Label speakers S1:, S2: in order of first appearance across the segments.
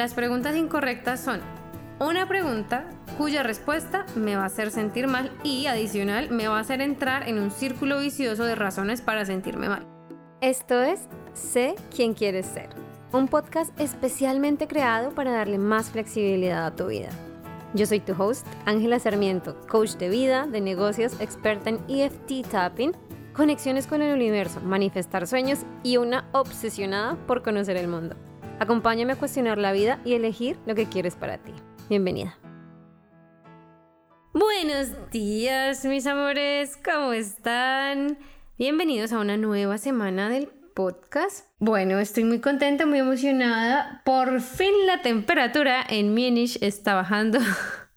S1: las preguntas incorrectas son una pregunta cuya respuesta me va a hacer sentir mal y adicional me va a hacer entrar en un círculo vicioso de razones para sentirme mal.
S2: Esto es Sé quién quieres ser, un podcast especialmente creado para darle más flexibilidad a tu vida. Yo soy tu host, Ángela Sarmiento, coach de vida, de negocios, experta en EFT tapping, conexiones con el universo, manifestar sueños y una obsesionada por conocer el mundo. Acompáñame a cuestionar la vida y elegir lo que quieres para ti. Bienvenida.
S1: Buenos días, mis amores, ¿cómo están? Bienvenidos a una nueva semana del podcast. Bueno, estoy muy contenta, muy emocionada. Por fin la temperatura en Múnich está bajando.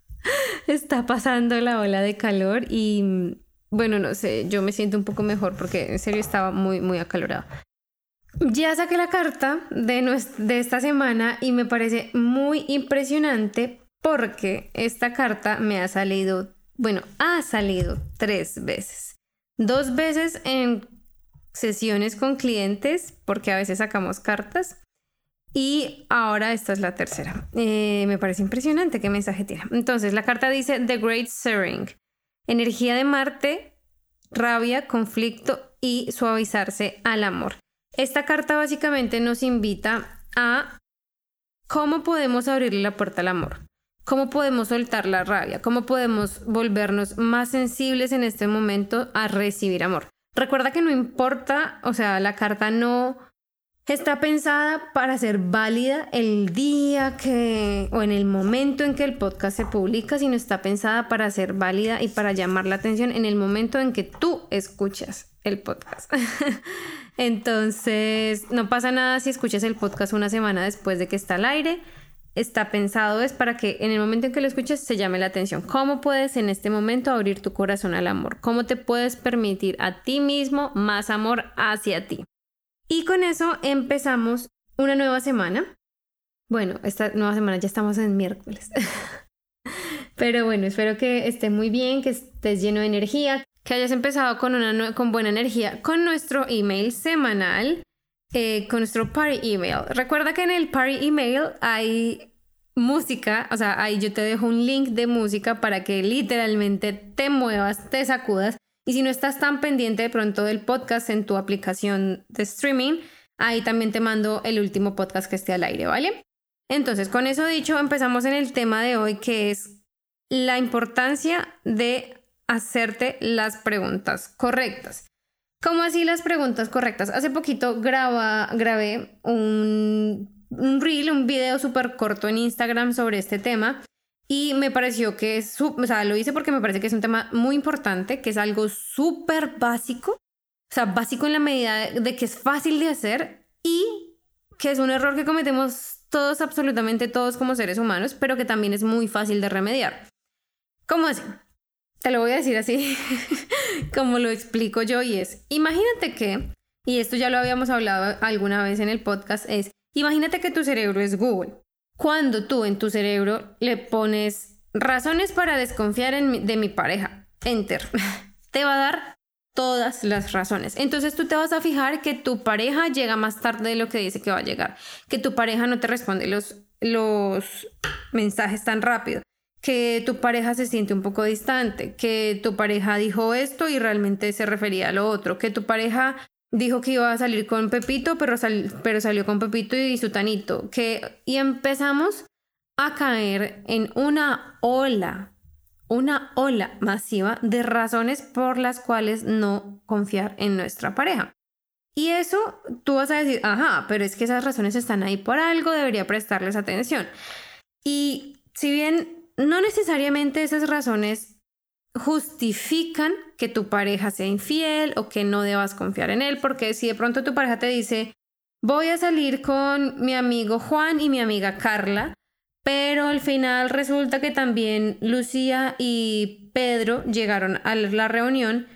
S1: está pasando la ola de calor y bueno, no sé, yo me siento un poco mejor porque en serio estaba muy, muy acalorado. Ya saqué la carta de, esta semana y me parece muy impresionante porque esta carta me ha salido, bueno, ha salido tres veces. Dos veces en sesiones con clientes, porque a veces sacamos cartas. Y ahora esta es la tercera. Eh, me parece impresionante qué mensaje tiene. Entonces, la carta dice The Great Searing. Energía de Marte, rabia, conflicto y suavizarse al amor. Esta carta básicamente nos invita a cómo podemos abrirle la puerta al amor. ¿Cómo podemos soltar la rabia? ¿Cómo podemos volvernos más sensibles en este momento a recibir amor? Recuerda que no importa, o sea, la carta no está pensada para ser válida el día que o en el momento en que el podcast se publica, sino está pensada para ser válida y para llamar la atención en el momento en que tú escuchas el podcast. Entonces, no pasa nada si escuchas el podcast una semana después de que está al aire está pensado es para que en el momento en que lo escuches se llame la atención. ¿Cómo puedes en este momento abrir tu corazón al amor? ¿Cómo te puedes permitir a ti mismo más amor hacia ti? Y con eso empezamos una nueva semana. Bueno, esta nueva semana ya estamos en miércoles. Pero bueno, espero que esté muy bien, que estés lleno de energía, que hayas empezado con, una, con buena energía con nuestro email semanal eh, con nuestro party email. Recuerda que en el party email hay música, o sea, ahí yo te dejo un link de música para que literalmente te muevas, te sacudas. Y si no estás tan pendiente de pronto del podcast en tu aplicación de streaming, ahí también te mando el último podcast que esté al aire, ¿vale? Entonces, con eso dicho, empezamos en el tema de hoy que es la importancia de hacerte las preguntas correctas. ¿Cómo así las preguntas correctas? Hace poquito graba, grabé un, un reel, un video súper corto en Instagram sobre este tema y me pareció que es, o sea, lo hice porque me parece que es un tema muy importante, que es algo súper básico, o sea, básico en la medida de que es fácil de hacer y que es un error que cometemos todos, absolutamente todos como seres humanos, pero que también es muy fácil de remediar. ¿Cómo así? Te lo voy a decir así, como lo explico yo, y es, imagínate que, y esto ya lo habíamos hablado alguna vez en el podcast, es, imagínate que tu cerebro es Google. Cuando tú en tu cerebro le pones razones para desconfiar en de mi pareja, enter, te va a dar todas las razones. Entonces tú te vas a fijar que tu pareja llega más tarde de lo que dice que va a llegar, que tu pareja no te responde los, los mensajes tan rápido, que tu pareja se siente un poco distante, que tu pareja dijo esto y realmente se refería a lo otro, que tu pareja dijo que iba a salir con Pepito, pero, salió con Pepito y Sutanito, que y empezamos a caer en una ola, una ola masiva de razones por las cuales no confiar en nuestra pareja. Y eso tú vas a decir, ajá, pero es que esas razones están ahí por algo, debería prestarles atención. Y si bien no necesariamente esas razones justifican que tu pareja sea infiel o que no debas confiar en él, porque si de pronto tu pareja te dice, voy a salir con mi amigo Juan y mi amiga Carla, pero al final resulta que también Lucía y Pedro llegaron a la reunión,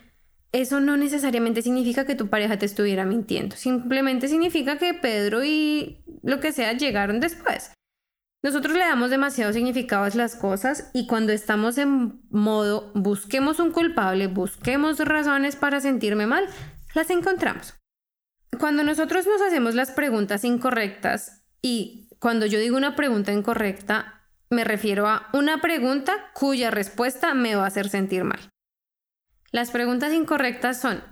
S1: eso no necesariamente significa que tu pareja te estuviera mintiendo, simplemente significa que Pedro y lo que sea llegaron después. Nosotros le damos demasiado significado a las cosas y cuando estamos en modo busquemos un culpable, busquemos razones para sentirme mal, las encontramos. Cuando nosotros nos hacemos las preguntas incorrectas y cuando yo digo una pregunta incorrecta, me refiero a una pregunta cuya respuesta me va a hacer sentir mal. Las preguntas incorrectas son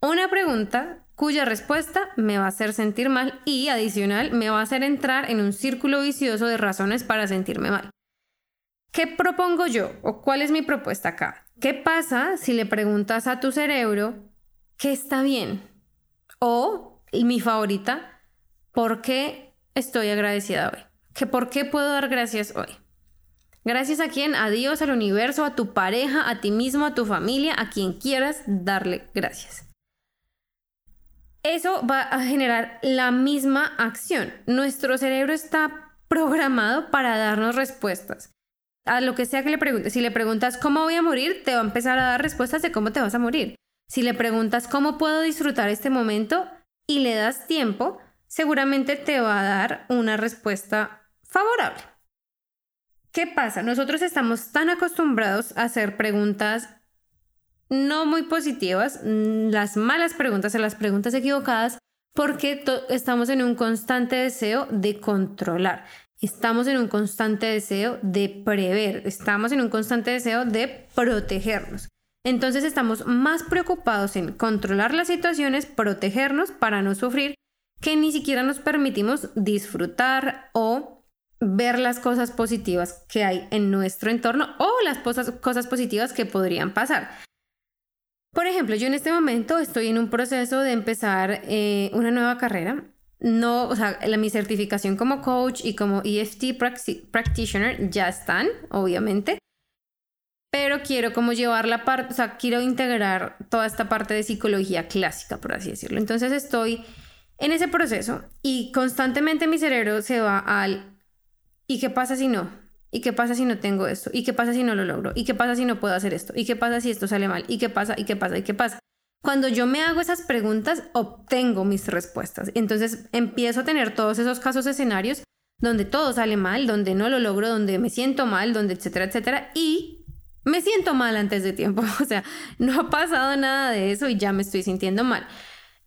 S1: una pregunta cuya respuesta me va a hacer sentir mal y adicional me va a hacer entrar en un círculo vicioso de razones para sentirme mal. ¿Qué propongo yo o cuál es mi propuesta acá? ¿Qué pasa si le preguntas a tu cerebro qué está bien? O mi favorita, ¿por qué estoy agradecida hoy? ¿Que ¿Por qué puedo dar gracias hoy? Gracias a quién? A Dios, al universo, a tu pareja, a ti mismo, a tu familia, a quien quieras darle gracias. Eso va a generar la misma acción. Nuestro cerebro está programado para darnos respuestas. A lo que sea que le preguntes. Si le preguntas cómo voy a morir, te va a empezar a dar respuestas de cómo te vas a morir. Si le preguntas cómo puedo disfrutar este momento y le das tiempo, seguramente te va a dar una respuesta favorable. ¿Qué pasa? Nosotros estamos tan acostumbrados a hacer preguntas no muy positivas, mm, las malas preguntas, las preguntas equivocadas, porque estamos en un constante deseo de controlar, estamos en un constante deseo de prever, estamos en un constante deseo de protegernos. Entonces estamos más preocupados en controlar las situaciones, protegernos para no sufrir, que ni siquiera nos permitimos disfrutar o ver las cosas positivas que hay en nuestro entorno o las cosas, positivas que podrían pasar. Por ejemplo, yo en este momento estoy en un proceso de empezar eh, una nueva carrera. No, o sea, mi certificación como coach y como EFT practitioner ya están, obviamente. Pero quiero como llevar la parte, o sea, quiero integrar toda esta parte de psicología clásica, por así decirlo. Entonces estoy en ese proceso y constantemente mi cerebro se va al ¿Y qué pasa si no? ¿Y qué pasa si no tengo esto? ¿Y qué pasa si no lo logro? ¿Y qué pasa si no puedo hacer esto? ¿Y qué pasa si esto sale mal? ¿Y qué pasa? ¿Y qué pasa? ¿Y qué pasa? Cuando yo me hago esas preguntas, obtengo mis respuestas. Entonces empiezo a tener todos esos casos escenarios donde todo sale mal, donde no lo logro, donde me siento mal, donde etcétera, etcétera. Y me siento mal antes de tiempo. O sea, no ha pasado nada de eso y ya me estoy sintiendo mal.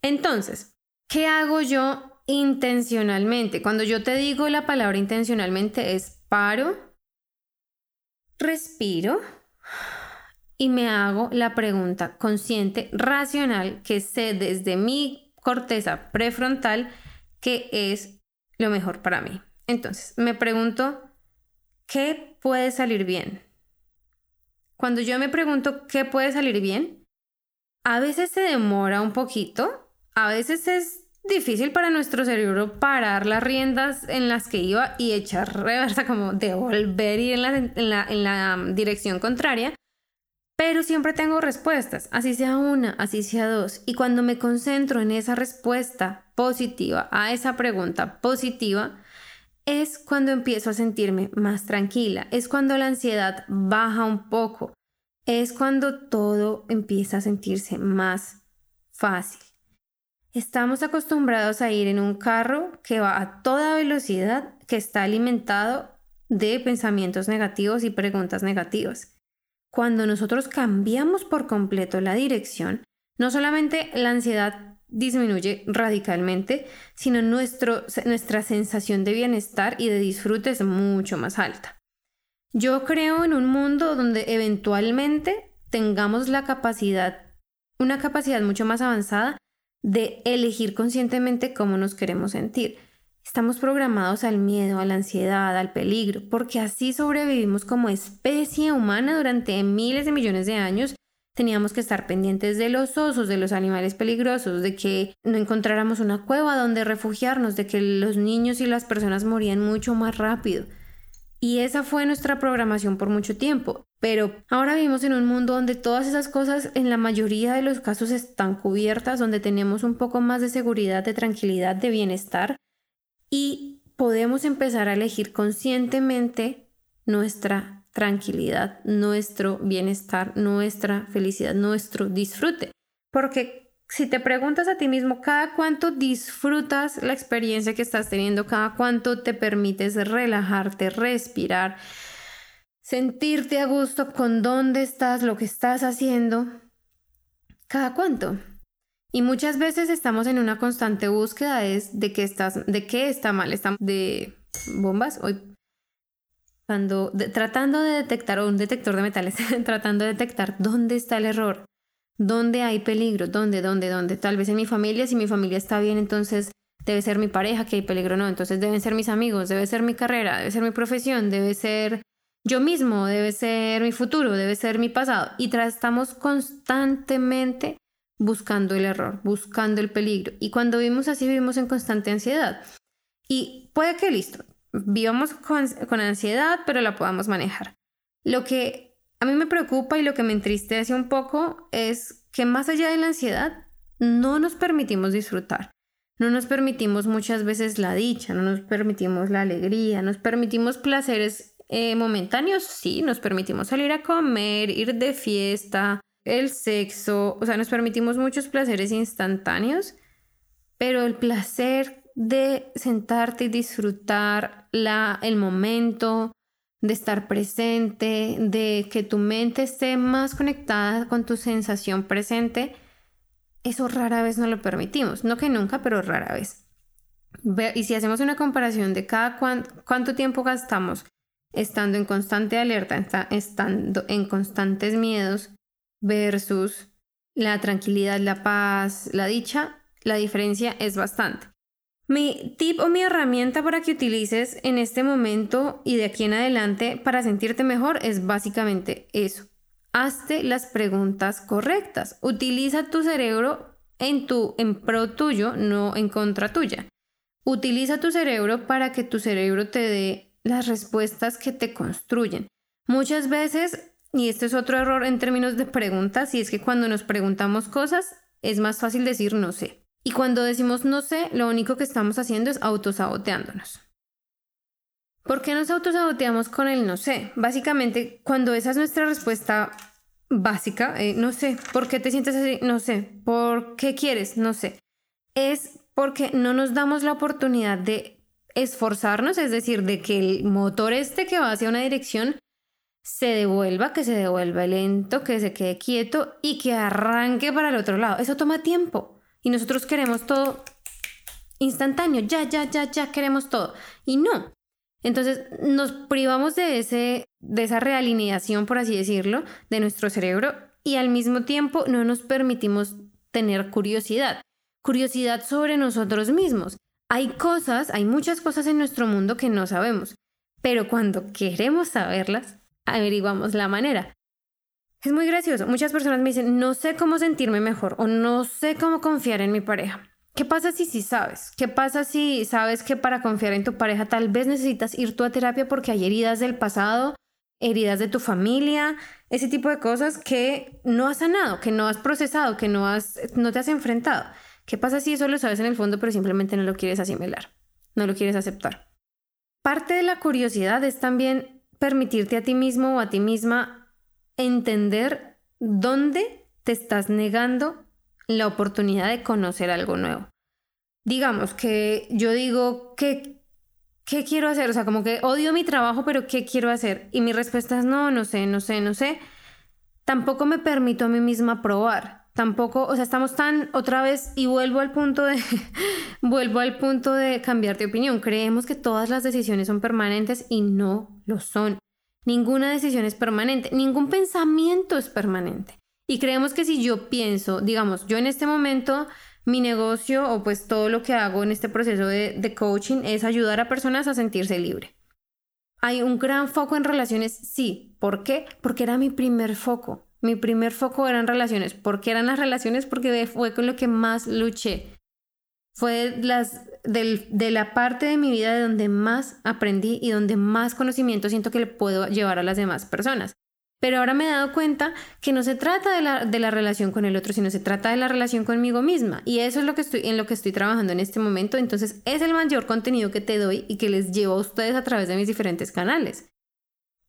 S1: Entonces, ¿qué hago yo intencionalmente. Cuando yo te digo la palabra intencionalmente es paro, respiro y me hago la pregunta consciente, racional, que sé desde mi corteza prefrontal que es lo mejor para mí. Entonces, me pregunto, ¿qué puede salir bien? Cuando yo me pregunto qué puede salir bien, a veces se demora un poquito, a veces es difícil para nuestro cerebro parar las riendas en las que iba y echar reversa, como devolver y en la, en la, dirección contraria. Pero siempre tengo respuestas, así sea una, así sea dos. Y cuando me concentro en esa respuesta positiva a esa pregunta positiva, es cuando empiezo a sentirme más tranquila, es cuando la ansiedad baja un poco, es cuando todo empieza a sentirse más fácil. Estamos acostumbrados a ir en un carro que va a toda velocidad, que está alimentado de pensamientos negativos y preguntas negativas. Cuando nosotros cambiamos por completo la dirección, no solamente la ansiedad disminuye radicalmente, sino nuestro, nuestra sensación de bienestar y de disfrute es mucho más alta. Yo creo en un mundo donde eventualmente tengamos la capacidad, una capacidad mucho más avanzada de elegir conscientemente cómo nos queremos sentir. Estamos programados al miedo, a la ansiedad, al peligro, porque así sobrevivimos como especie humana durante miles de millones de años. Teníamos que estar pendientes de los osos, de los animales peligrosos, de que no encontráramos una cueva donde refugiarnos, de que los niños y las personas morían mucho más rápido. Y esa fue nuestra programación por mucho tiempo. Pero ahora vivimos en un mundo donde todas esas cosas en la mayoría de los casos están cubiertas, donde tenemos un poco más de seguridad, de tranquilidad, de bienestar y podemos empezar a elegir conscientemente nuestra tranquilidad, nuestro bienestar, nuestra felicidad, nuestro disfrute. Porque si te preguntas a ti mismo cada cuánto disfrutas la experiencia que estás teniendo, cada cuánto te permites relajarte, respirar, sentirte a gusto con dónde estás, lo que estás haciendo, cada cuánto. Y muchas veces estamos en una constante búsqueda de qué estás, de qué está mal, de bombas. Hoy, tratando de detectar, o un detector de metales, tratando de detectar dónde está el error, dónde hay peligro, dónde, dónde, dónde. Tal vez en mi familia, si mi familia está bien, entonces debe ser mi pareja que hay peligro, no. Entonces deben ser mis amigos, debe ser mi carrera, debe ser mi profesión, debe ser yo mismo, debe ser mi futuro, debe ser mi pasado. Y estamos constantemente buscando el error, buscando el peligro. Y cuando vivimos así, vivimos en constante ansiedad. Y puede que listo, vivamos con, con ansiedad, pero la podamos manejar. Lo que a mí me preocupa y lo que me entristece un poco es que más allá de la ansiedad, no nos permitimos disfrutar. No nos permitimos muchas veces la dicha, no nos permitimos la alegría, nos permitimos placeres eh, momentáneos, sí, nos permitimos salir a comer, ir de fiesta, el sexo, o sea, nos permitimos muchos placeres instantáneos, pero el placer de sentarte y disfrutar la, el momento, de estar presente, de que tu mente esté más conectada con tu sensación presente, eso rara vez no lo permitimos. No que nunca, pero rara vez. Y si hacemos una comparación de cada cuánto tiempo gastamos estando en constante alerta, estando en constantes miedos versus la tranquilidad, la paz, la dicha, la diferencia es bastante. Mi tip o mi herramienta para que utilices en este momento y de aquí en adelante para sentirte mejor es básicamente eso. Hazte las preguntas correctas. Utiliza tu cerebro en tu en pro tuyo, no en contra tuya. Utiliza tu cerebro para que tu cerebro te dé las respuestas que te construyen. Muchas veces, y este es otro error en términos de preguntas, y es que cuando nos preguntamos cosas es más fácil decir no sé. Y cuando decimos no sé, lo único que estamos haciendo es autosaboteándonos. ¿Por qué nos autosaboteamos con el no sé? Básicamente, cuando esa es nuestra respuesta básica, eh, no sé, ¿por qué te sientes así? No sé, ¿por qué quieres? No sé. Es porque no nos damos la oportunidad de esforzarnos, es decir, de que el motor este que va hacia una dirección se devuelva, que se devuelva lento, que se quede quieto y que arranque para el otro lado. Eso toma tiempo y nosotros queremos todo instantáneo, ya, ya, ya, ya queremos todo. Y no. Entonces nos privamos de, ese, de esa realineación, por así decirlo, de nuestro cerebro y al mismo tiempo no nos permitimos tener curiosidad. Curiosidad sobre nosotros mismos. Hay cosas, hay muchas cosas en nuestro mundo que no sabemos, pero cuando queremos saberlas, averiguamos la manera. Es muy gracioso. Muchas personas me dicen, no sé cómo sentirme mejor o no sé cómo confiar en mi pareja. ¿Qué pasa si sí sabes? ¿Qué pasa si sabes que para confiar en tu pareja tal vez necesitas ir tú a terapia porque hay heridas del pasado, heridas de tu familia, ese tipo de cosas que no has sanado, que no has procesado, que no, has, no te has enfrentado? ¿Qué pasa si eso lo sabes en el fondo pero simplemente no lo quieres asimilar? No lo quieres aceptar. Parte de la curiosidad es también permitirte a ti mismo o a ti misma entender dónde te estás negando la oportunidad de conocer algo nuevo. Digamos que yo digo que ¿qué quiero hacer? O sea, como que odio mi trabajo, pero ¿qué quiero hacer? Y mi respuesta es no, no sé, no sé, no sé. Tampoco me permito a mí misma probar tampoco, o sea, estamos tan otra vez y vuelvo al punto de vuelvo al punto de cambiar de opinión. Creemos que todas las decisiones son permanentes y no lo son. Ninguna decisión es permanente, ningún pensamiento es permanente. Y creemos que si yo pienso, digamos, yo en este momento mi negocio o pues todo lo que hago en este proceso de, de coaching es ayudar a personas a sentirse libre. Hay un gran foco en relaciones, sí. ¿Por qué? Porque era mi primer foco. Mi primer foco eran relaciones. ¿Por qué eran las relaciones? Porque fue con lo que más luché. Fue las, de la parte de mi vida de donde más aprendí y donde más conocimiento siento que le puedo llevar a las demás personas. Pero ahora me he dado cuenta que no se trata de la, de la, relación con el otro, sino se trata de la relación conmigo misma. Y eso es lo que estoy, en lo que estoy trabajando en este momento. Entonces es el mayor contenido que te doy y que les llevo a ustedes a través de mis diferentes canales.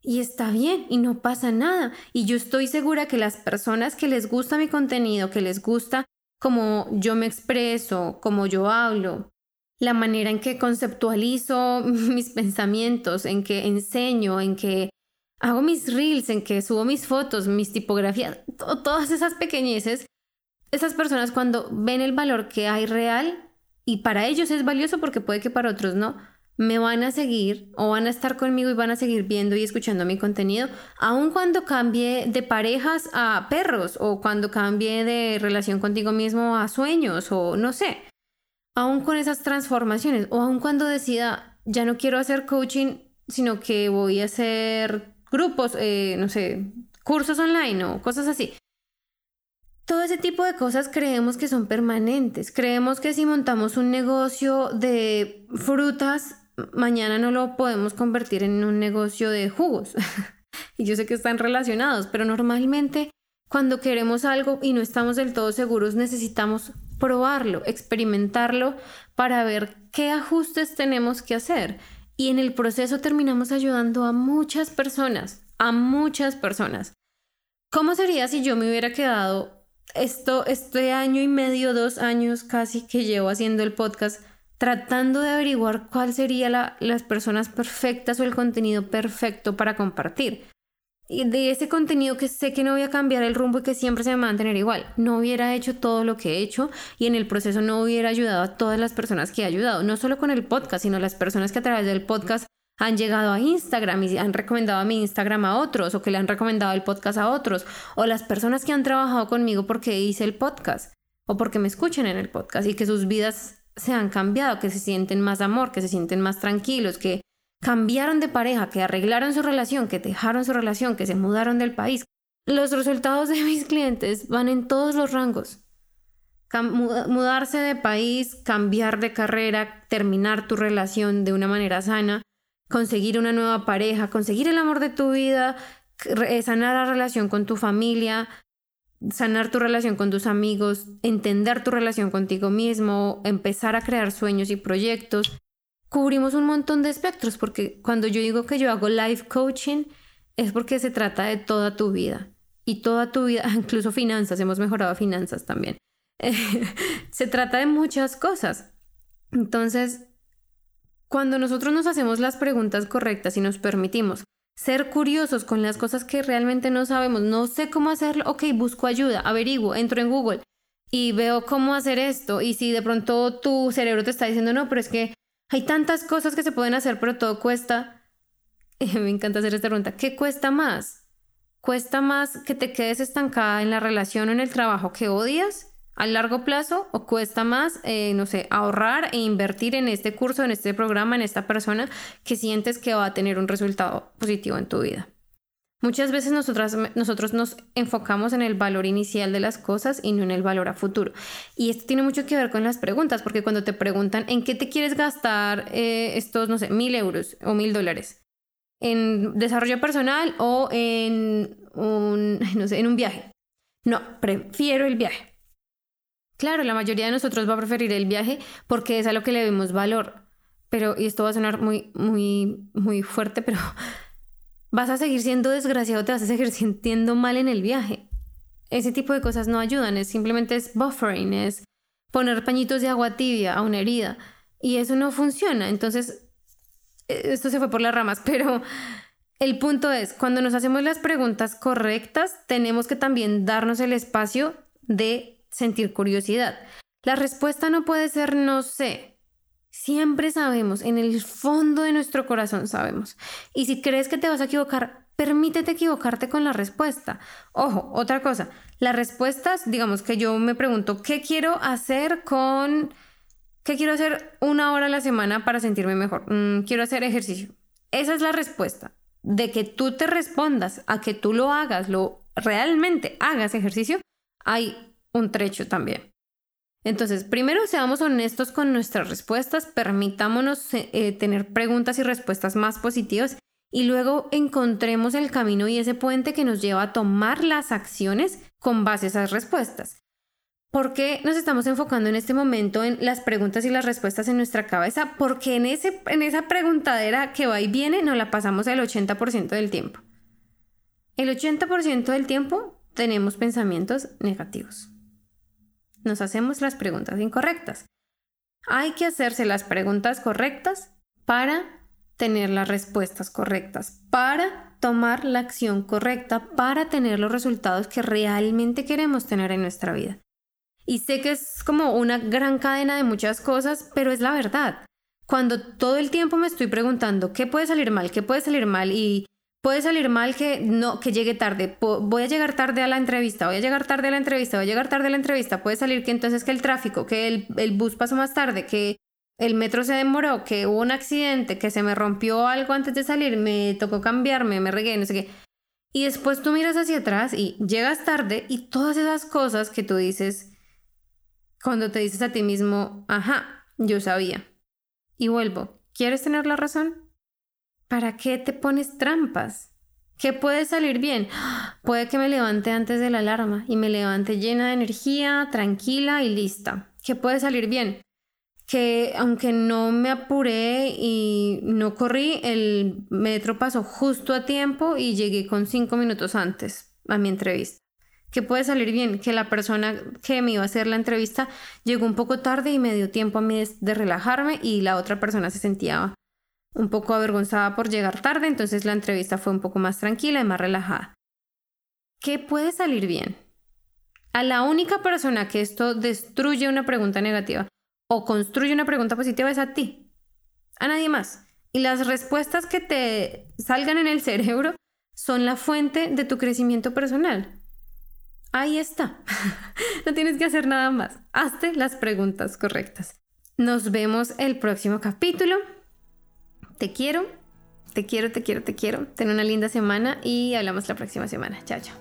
S1: Y está bien y no pasa nada. Y yo estoy segura que las personas que les gusta mi contenido, que les gusta cómo yo me expreso, cómo yo hablo, la manera en que conceptualizo mis pensamientos, en que enseño, en que hago mis reels, en que subo mis fotos, mis tipografías, todas esas pequeñeces, esas personas cuando ven el valor que hay real, y para ellos es valioso porque puede que para otros no, me van a seguir o van a estar conmigo y van a seguir viendo y escuchando mi contenido, aun cuando cambie de parejas a perros o cuando cambie de relación contigo mismo a sueños o no sé, aun con esas transformaciones o aun cuando decida ya no quiero hacer coaching, sino que voy a hacer grupos, eh, no sé, cursos online o cosas así. Todo ese tipo de cosas creemos que son permanentes. Creemos que si montamos un negocio de frutas, mañana no lo podemos convertir en un negocio de jugos. y yo sé que están relacionados, pero normalmente cuando queremos algo y no estamos del todo seguros, necesitamos probarlo, experimentarlo para ver qué ajustes tenemos que hacer. Y en el proceso terminamos ayudando a muchas personas, a muchas personas. ¿Cómo sería si yo me hubiera quedado esto, este año y medio, dos años casi que llevo haciendo el podcast? Tratando de averiguar cuál sería la, las personas perfectas o el contenido perfecto para compartir. Y de ese contenido que sé que no voy a cambiar el rumbo y que siempre se va a mantener igual. No hubiera hecho todo lo que he hecho y en el proceso no hubiera ayudado a todas las personas que he ayudado, no solo con el podcast, sino las personas que a través del podcast han llegado a Instagram y han recomendado a mi Instagram a otros o que le han recomendado el podcast a otros o las personas que han trabajado conmigo porque hice el podcast o porque me escuchan en el podcast y que sus vidas se han cambiado, que se sienten más amor, que se sienten más tranquilos, que cambiaron de pareja, que arreglaron su relación, que dejaron su relación, que se mudaron del país. Los resultados de mis clientes van en todos los rangos. mudarse de país, cambiar de carrera, terminar tu relación de una manera sana, conseguir una nueva pareja, conseguir el amor de tu vida, sanar la relación con tu familia, sanar tu relación con tus amigos, entender tu relación contigo mismo, empezar a crear sueños y proyectos. Cubrimos un montón de espectros porque cuando yo digo que yo hago life coaching es porque se trata de toda tu vida y toda tu vida, incluso finanzas, hemos mejorado finanzas también. se trata de muchas cosas. Entonces, cuando nosotros nos hacemos las preguntas correctas y nos permitimos ser curiosos con las cosas que realmente no sabemos. No sé cómo hacerlo. Ok, busco ayuda, averiguo, entro en Google y veo cómo hacer esto. Y si de pronto tu cerebro te está diciendo, no, pero es que hay tantas cosas que se pueden hacer, pero todo cuesta. Me encanta hacer esta pregunta. ¿Qué cuesta más? ¿Cuesta más que te quedes estancada en la relación o en el trabajo que odias? A largo plazo o cuesta más, eh, no sé, ahorrar e invertir en este curso, en este programa, en esta persona que sientes que va a tener un resultado positivo en tu vida. Muchas veces nosotras, nosotros nos enfocamos en el valor inicial de las cosas y no en el valor a futuro. Y esto tiene mucho que ver con las preguntas, porque cuando te preguntan en qué te quieres gastar eh, estos, no sé, mil euros o mil dólares, en desarrollo personal o en un, no sé, en un viaje. No, prefiero el viaje. Claro, la mayoría de nosotros va a preferir el viaje porque es a lo que le vemos valor. Pero, y esto va a sonar muy, muy, muy fuerte, pero vas a seguir siendo desgraciado, te vas a seguir sintiendo mal en el viaje. Ese tipo de cosas no ayudan, es simplemente es buffering, es poner pañitos de agua tibia a una herida. Y eso no funciona. Entonces, e, esto se fue por las ramas, pero el punto es, cuando nos hacemos las preguntas correctas, tenemos que también darnos el espacio de sentir curiosidad. La respuesta no puede ser no sé. Siempre sabemos, en el fondo de nuestro corazón sabemos. Y si crees que te vas a equivocar, permítete equivocarte con la respuesta. Ojo, otra cosa, las respuestas, digamos que yo me pregunto, ¿qué quiero hacer con... ¿Qué quiero hacer una hora a la semana para sentirme mejor? Mm, quiero hacer ejercicio. Esa es la respuesta. De que tú te respondas a que tú lo hagas, lo realmente hagas ejercicio, hay un trecho también. Entonces, primero seamos honestos con nuestras respuestas, permitámonos eh, tener preguntas y respuestas más positivas y luego encontremos el camino y ese puente que nos lleva a tomar las acciones con base a esas respuestas. ¿Por qué nos estamos enfocando en este momento en las preguntas y las respuestas en nuestra cabeza? Porque en, ese, en esa preguntadera que va y viene nos la pasamos el 80% del tiempo. El 80% del tiempo tenemos pensamientos negativos nos hacemos las preguntas incorrectas. Hay que hacerse las preguntas correctas para tener las respuestas correctas, para tomar la acción correcta, para tener los resultados que realmente queremos tener en nuestra vida. Y sé que es como una gran cadena de muchas cosas, pero es la verdad. cuando todo el tiempo me estoy preguntando qué puede salir mal, qué puede salir mal y puede salir mal que no que llegue tarde, voy a llegar tarde a la entrevista, voy a llegar tarde a la entrevista, voy a llegar tarde a la entrevista, puede salir que entonces que el tráfico, que el, el bus pasó más tarde, que el metro se demoró, que hubo un accidente, que se me rompió algo antes de salir, me tocó cambiarme, me regué, no sé qué. Y después tú miras hacia atrás y llegas tarde y todas esas cosas que tú dices cuando te dices a ti mismo, ajá, yo sabía. Y vuelvo, ¿quieres tener la razón? ¿Para qué te pones trampas? ¿Qué puede salir bien? Puede que me levante antes de la alarma y me levante llena de energía, tranquila y lista. ¿Qué puede salir bien? Que aunque no me apuré y no corrí, el metro pasó justo a tiempo y llegué con cinco minutos antes a mi entrevista. ¿Qué puede salir bien? Que la persona que me iba a hacer la entrevista llegó un poco tarde y me dio tiempo a mí de relajarme y la otra persona se sentía un poco avergonzada por llegar tarde, entonces la entrevista fue un poco más tranquila y más relajada. ¿Qué puede salir bien? A la única persona que esto destruye una pregunta negativa o construye una pregunta positiva es a ti, a nadie más. Y las respuestas que te salgan en el cerebro son la fuente de tu crecimiento personal. Ahí está. no tienes que hacer nada más. Hazte las preguntas correctas. Nos vemos el próximo capítulo. Te quiero, te quiero, te quiero, te quiero. Ten una linda semana y hablamos la próxima semana. Chao, chao.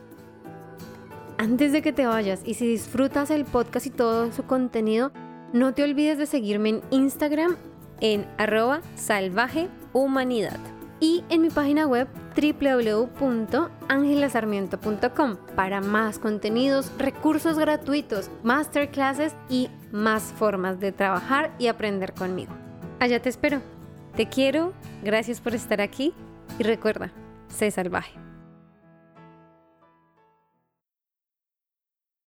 S2: Antes de que te vayas y si disfrutas el podcast y todo su contenido, no te olvides de seguirme en Instagram en arroba salvajehumanidad y en mi página web www.angelasarmiento.com para más contenidos, recursos gratuitos, masterclasses y más formas de trabajar y aprender conmigo. Allá te espero. Te quiero, gracias por estar aquí y recuerda, sé salvaje.